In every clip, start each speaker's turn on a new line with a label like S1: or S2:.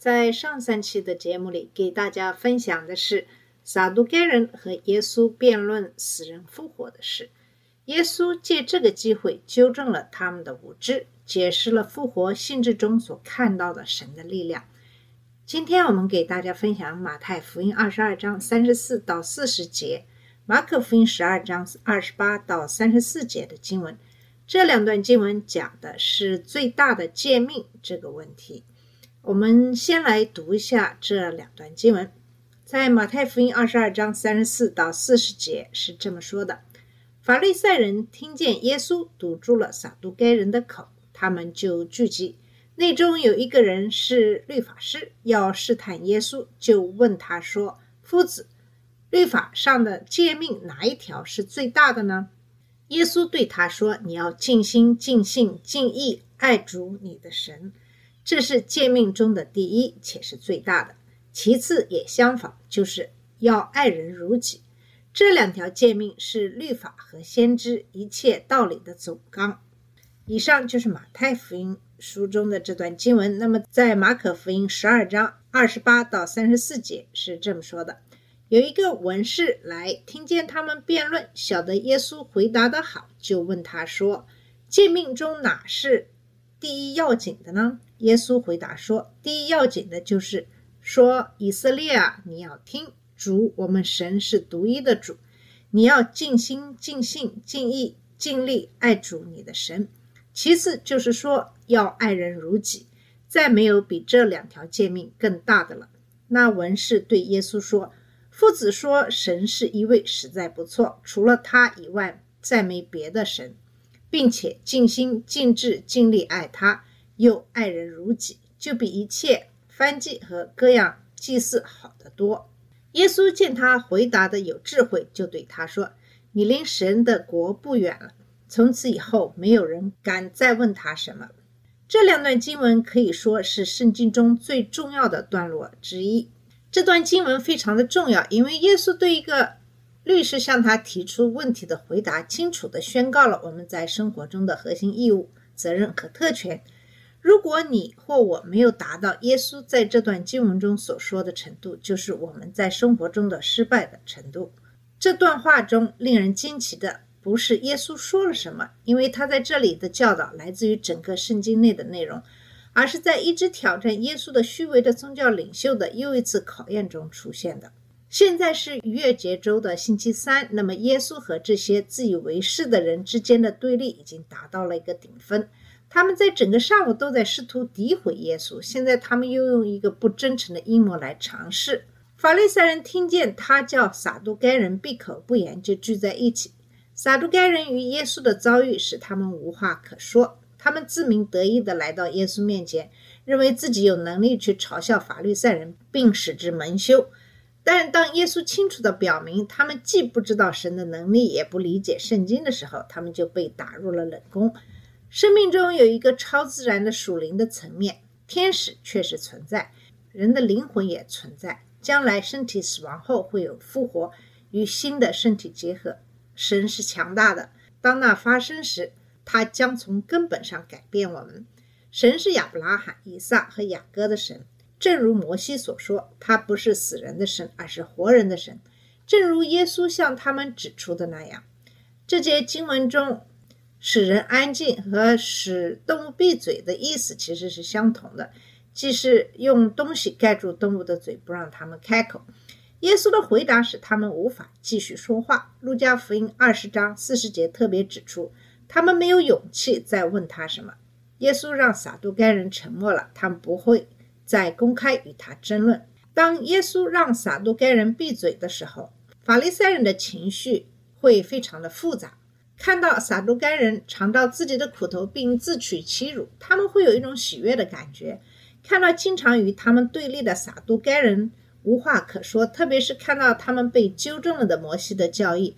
S1: 在上三期的节目里，给大家分享的是撒都该人和耶稣辩论死人复活的事。耶稣借这个机会纠正了他们的无知，解释了复活性质中所看到的神的力量。今天我们给大家分享马太福音二十二章三十四到四十节，马可福音十二章二十八到三十四节的经文。这两段经文讲的是最大的诫命这个问题。我们先来读一下这两段经文，在马太福音二十二章三十四到四十节是这么说的：法利赛人听见耶稣堵住了撒都该人的口，他们就聚集。内中有一个人是律法师，要试探耶稣，就问他说：“夫子，律法上的诫命哪一条是最大的呢？”耶稣对他说：“你要尽心、尽性、尽意爱主你的神。”这是诫命中的第一，且是最大的。其次也相仿，就是要爱人如己。这两条诫命是律法和先知一切道理的总纲。以上就是马太福音书中的这段经文。那么，在马可福音十二章二十八到三十四节是这么说的：有一个文士来，听见他们辩论，晓得耶稣回答得好，就问他说：“诫命中哪是第一要紧的呢？”耶稣回答说：“第一要紧的就是说，以色列啊，你要听主，我们神是独一的主，你要尽心、尽性、尽意、尽力爱主你的神。其次就是说，要爱人如己，再没有比这两条诫命更大的了。”那文士对耶稣说：“夫子说神是一位，实在不错，除了他以外，再没别的神，并且尽心、尽志、尽力爱他。”又爱人如己，就比一切燔祭和各样祭祀好得多。耶稣见他回答的有智慧，就对他说：“你离神的国不远了。”从此以后，没有人敢再问他什么。这两段经文可以说是圣经中最重要的段落之一。这段经文非常的重要，因为耶稣对一个律师向他提出问题的回答，清楚地宣告了我们在生活中的核心义务、责任和特权。如果你或我没有达到耶稣在这段经文中所说的程度，就是我们在生活中的失败的程度。这段话中令人惊奇的不是耶稣说了什么，因为他在这里的教导来自于整个圣经内的内容，而是在一直挑战耶稣的虚伪的宗教领袖的又一次考验中出现的。现在是逾越节周的星期三，那么耶稣和这些自以为是的人之间的对立已经达到了一个顶峰。他们在整个上午都在试图诋毁耶稣，现在他们又用一个不真诚的阴谋来尝试。法利赛人听见他叫撒都该人闭口不言，就聚在一起。撒都该人与耶稣的遭遇使他们无话可说，他们自鸣得意地来到耶稣面前，认为自己有能力去嘲笑法利赛人，并使之蒙羞。但当耶稣清楚地表明他们既不知道神的能力，也不理解圣经的时候，他们就被打入了冷宫。生命中有一个超自然的属灵的层面，天使确实存在，人的灵魂也存在。将来身体死亡后会有复活，与新的身体结合。神是强大的，当那发生时，他将从根本上改变我们。神是亚伯拉罕、以撒和雅各的神，正如摩西所说，他不是死人的神，而是活人的神。正如耶稣向他们指出的那样，这节经文中。使人安静和使动物闭嘴的意思其实是相同的，即是用东西盖住动物的嘴，不让他们开口。耶稣的回答使他们无法继续说话。路加福音二十章四十节特别指出，他们没有勇气再问他什么。耶稣让撒都该人沉默了，他们不会再公开与他争论。当耶稣让撒都该人闭嘴的时候，法利赛人的情绪会非常的复杂。看到撒都该人尝到自己的苦头并自取其辱，他们会有一种喜悦的感觉；看到经常与他们对立的撒都该人无话可说，特别是看到他们被纠正了的摩西的教义，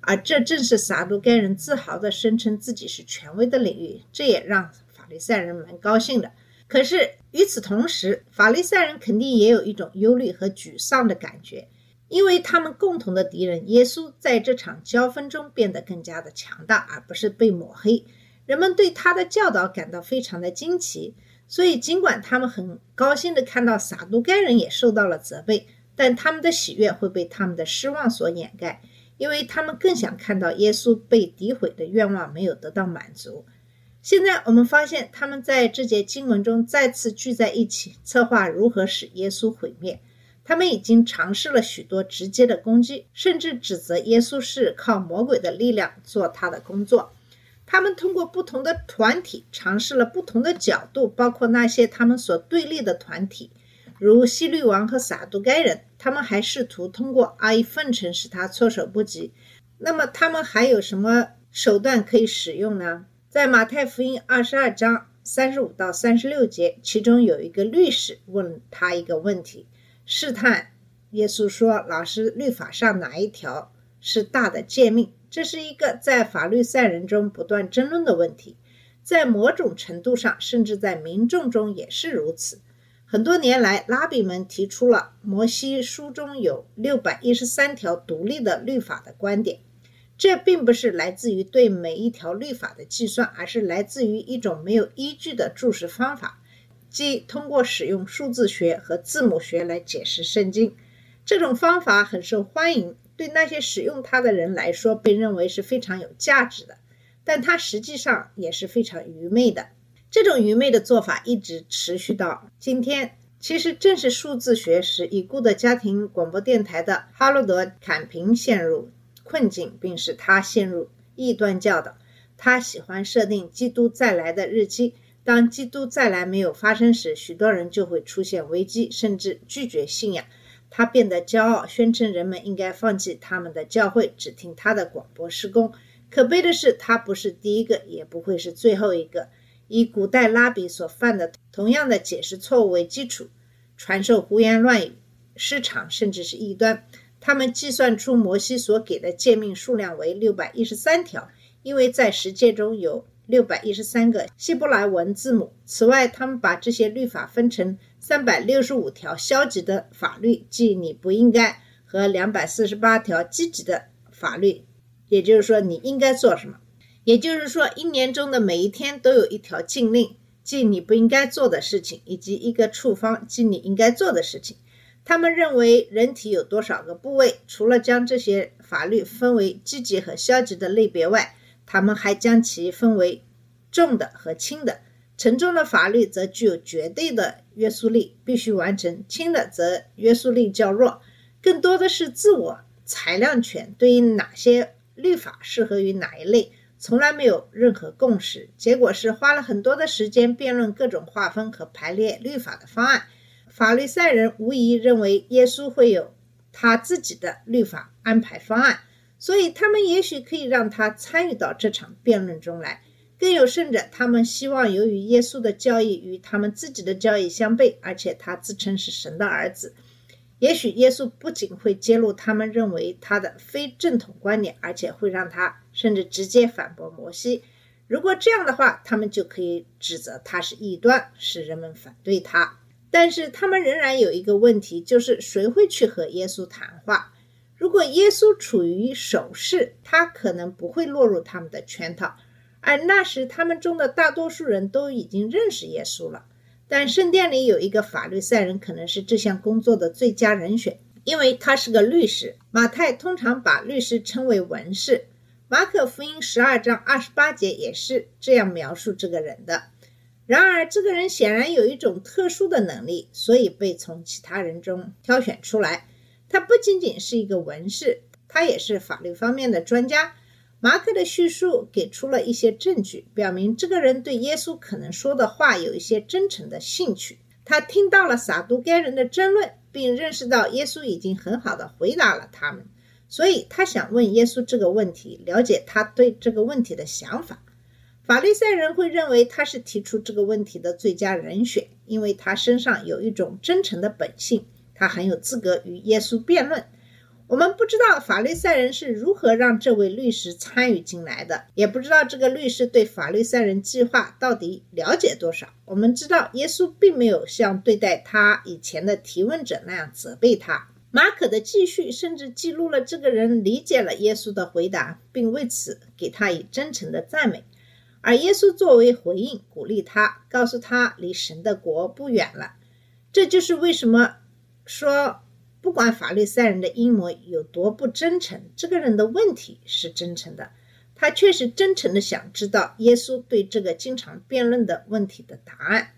S1: 而这正是撒都该人自豪地声称自己是权威的领域，这也让法利赛人蛮高兴的。可是与此同时，法利赛人肯定也有一种忧虑和沮丧的感觉，因为他们共同的敌人耶稣在这场交锋中变得更加的强大，而不是被抹黑。人们对他的教导感到非常的惊奇。所以，尽管他们很高兴地看到撒都该人也受到了责备，但他们的喜悦会被他们的失望所掩盖，因为他们更想看到耶稣被诋毁的愿望没有得到满足。现在我们发现，他们在这节经文中再次聚在一起，策划如何使耶稣毁灭。他们已经尝试了许多直接的攻击，甚至指责耶稣是靠魔鬼的力量做他的工作。他们通过不同的团体尝试了不同的角度，包括那些他们所对立的团体，如希律王和撒都该人。他们还试图通过阿谀奉承使他措手不及。那么，他们还有什么手段可以使用呢？在马太福音二十二章三十五到三十六节，其中有一个律师问他一个问题，试探耶稣说：“老师，律法上哪一条是大的诫命？”这是一个在法律赛人中不断争论的问题，在某种程度上，甚至在民众中也是如此。很多年来，拉比们提出了摩西书中有六百一十三条独立的律法的观点。这并不是来自于对每一条律法的计算，而是来自于一种没有依据的注释方法，即通过使用数字学和字母学来解释圣经。这种方法很受欢迎。对那些使用它的人来说，被认为是非常有价值的，但它实际上也是非常愚昧的。这种愚昧的做法一直持续到今天。其实正是数字学使已故的家庭广播电台的哈罗德·坎平陷入困境，并使他陷入异端教导。他喜欢设定基督再来的日期，当基督再来没有发生时，许多人就会出现危机，甚至拒绝信仰。他变得骄傲，宣称人们应该放弃他们的教会，只听他的广播施工。可悲的是，他不是第一个，也不会是最后一个。以古代拉比所犯的同样的解释错误为基础，传授胡言乱语、失常，甚至是异端。他们计算出摩西所给的诫命数量为六百一十三条，因为在十诫中有六百一十三个希伯来文字母。此外，他们把这些律法分成。三百六十五条消极的法律，即你不应该；和两百四十八条积极的法律，也就是说你应该做什么。也就是说，一年中的每一天都有一条禁令，即你不应该做的事情，以及一个处方，即你应该做的事情。他们认为人体有多少个部位，除了将这些法律分为积极和消极的类别外，他们还将其分为重的和轻的。沉重的法律则具有绝对的约束力，必须完成；轻的则约束力较弱，更多的是自我裁量权。对于哪些律法适合于哪一类，从来没有任何共识。结果是花了很多的时间辩论各种划分和排列律法的方案。法律赛人无疑认为耶稣会有他自己的律法安排方案，所以他们也许可以让他参与到这场辩论中来。更有甚者，他们希望由于耶稣的教义与他们自己的教义相悖，而且他自称是神的儿子，也许耶稣不仅会揭露他们认为他的非正统观点，而且会让他甚至直接反驳摩西。如果这样的话，他们就可以指责他是异端，使人们反对他。但是他们仍然有一个问题，就是谁会去和耶稣谈话？如果耶稣处于守势，他可能不会落入他们的圈套。而那时，他们中的大多数人都已经认识耶稣了。但圣殿里有一个法律赛人，可能是这项工作的最佳人选，因为他是个律师。马太通常把律师称为文士，马可福音十二章二十八节也是这样描述这个人的。然而，这个人显然有一种特殊的能力，所以被从其他人中挑选出来。他不仅仅是一个文士，他也是法律方面的专家。马可的叙述给出了一些证据，表明这个人对耶稣可能说的话有一些真诚的兴趣。他听到了撒都该人的争论，并认识到耶稣已经很好的回答了他们，所以他想问耶稣这个问题，了解他对这个问题的想法。法利赛人会认为他是提出这个问题的最佳人选，因为他身上有一种真诚的本性，他。很有资格与耶稣辩论。我们不知道法利赛人是如何让这位律师参与进来的，也不知道这个律师对法利赛人计划到底了解多少。我们知道耶稣并没有像对待他以前的提问者那样责备他。马可的记叙甚至记录了这个人理解了耶稣的回答，并为此给他以真诚的赞美。而耶稣作为回应，鼓励他，告诉他离神的国不远了。这就是为什么说。不管法律赛人的阴谋有多不真诚，这个人的问题是真诚的。他确实真诚的想知道耶稣对这个经常辩论的问题的答案，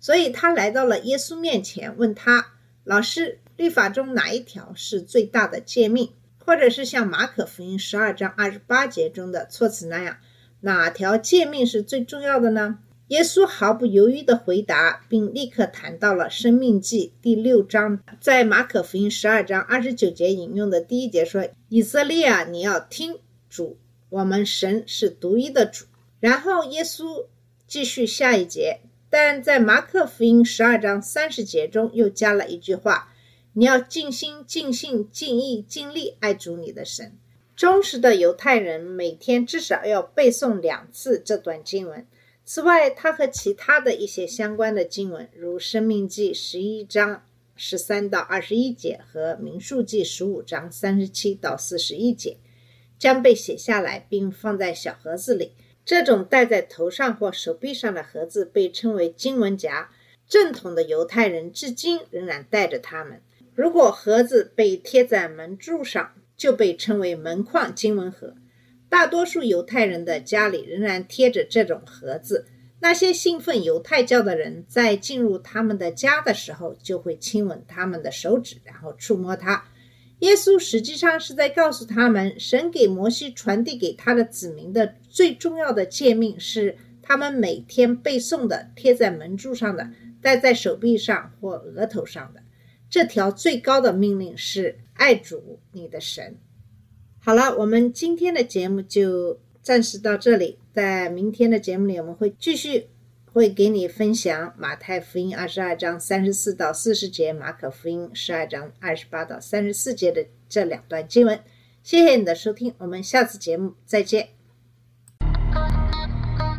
S1: 所以他来到了耶稣面前，问他：“老师，律法中哪一条是最大的诫命？或者是像马可福音十二章二十八节中的措辞那样，哪条诫命是最重要的呢？”耶稣毫不犹豫地回答，并立刻谈到了《生命记》第六章，在马可福音十二章二十九节引用的第一节说：“以色列啊，你要听主，我们神是独一的主。”然后耶稣继续下一节，但在马可福音十二章三十节中又加了一句话：“你要尽心、尽性、尽意、尽力爱主你的神。”忠实的犹太人每天至少要背诵两次这段经文。此外，它和其他的一些相关的经文，如《生命记》十一章十三到二十一节和《民数记》十五章三十七到四十一节，将被写下来并放在小盒子里。这种戴在头上或手臂上的盒子被称为经文夹。正统的犹太人至今仍然带着它们。如果盒子被贴在门柱上，就被称为门框经文盒。大多数犹太人的家里仍然贴着这种盒子。那些信奉犹太教的人在进入他们的家的时候，就会亲吻他们的手指，然后触摸它。耶稣实际上是在告诉他们，神给摩西传递给他的子民的最重要的诫命是他们每天背诵的、贴在门柱上的、戴在手臂上或额头上的。这条最高的命令是爱主你的神。好了，我们今天的节目就暂时到这里。在明天的节目里，我们会继续会给你分享马太福音二十二章三十四到四十节，马可福音十二章二十八到三十四节的这两段经文。谢谢你的收听，我们下次节目再见。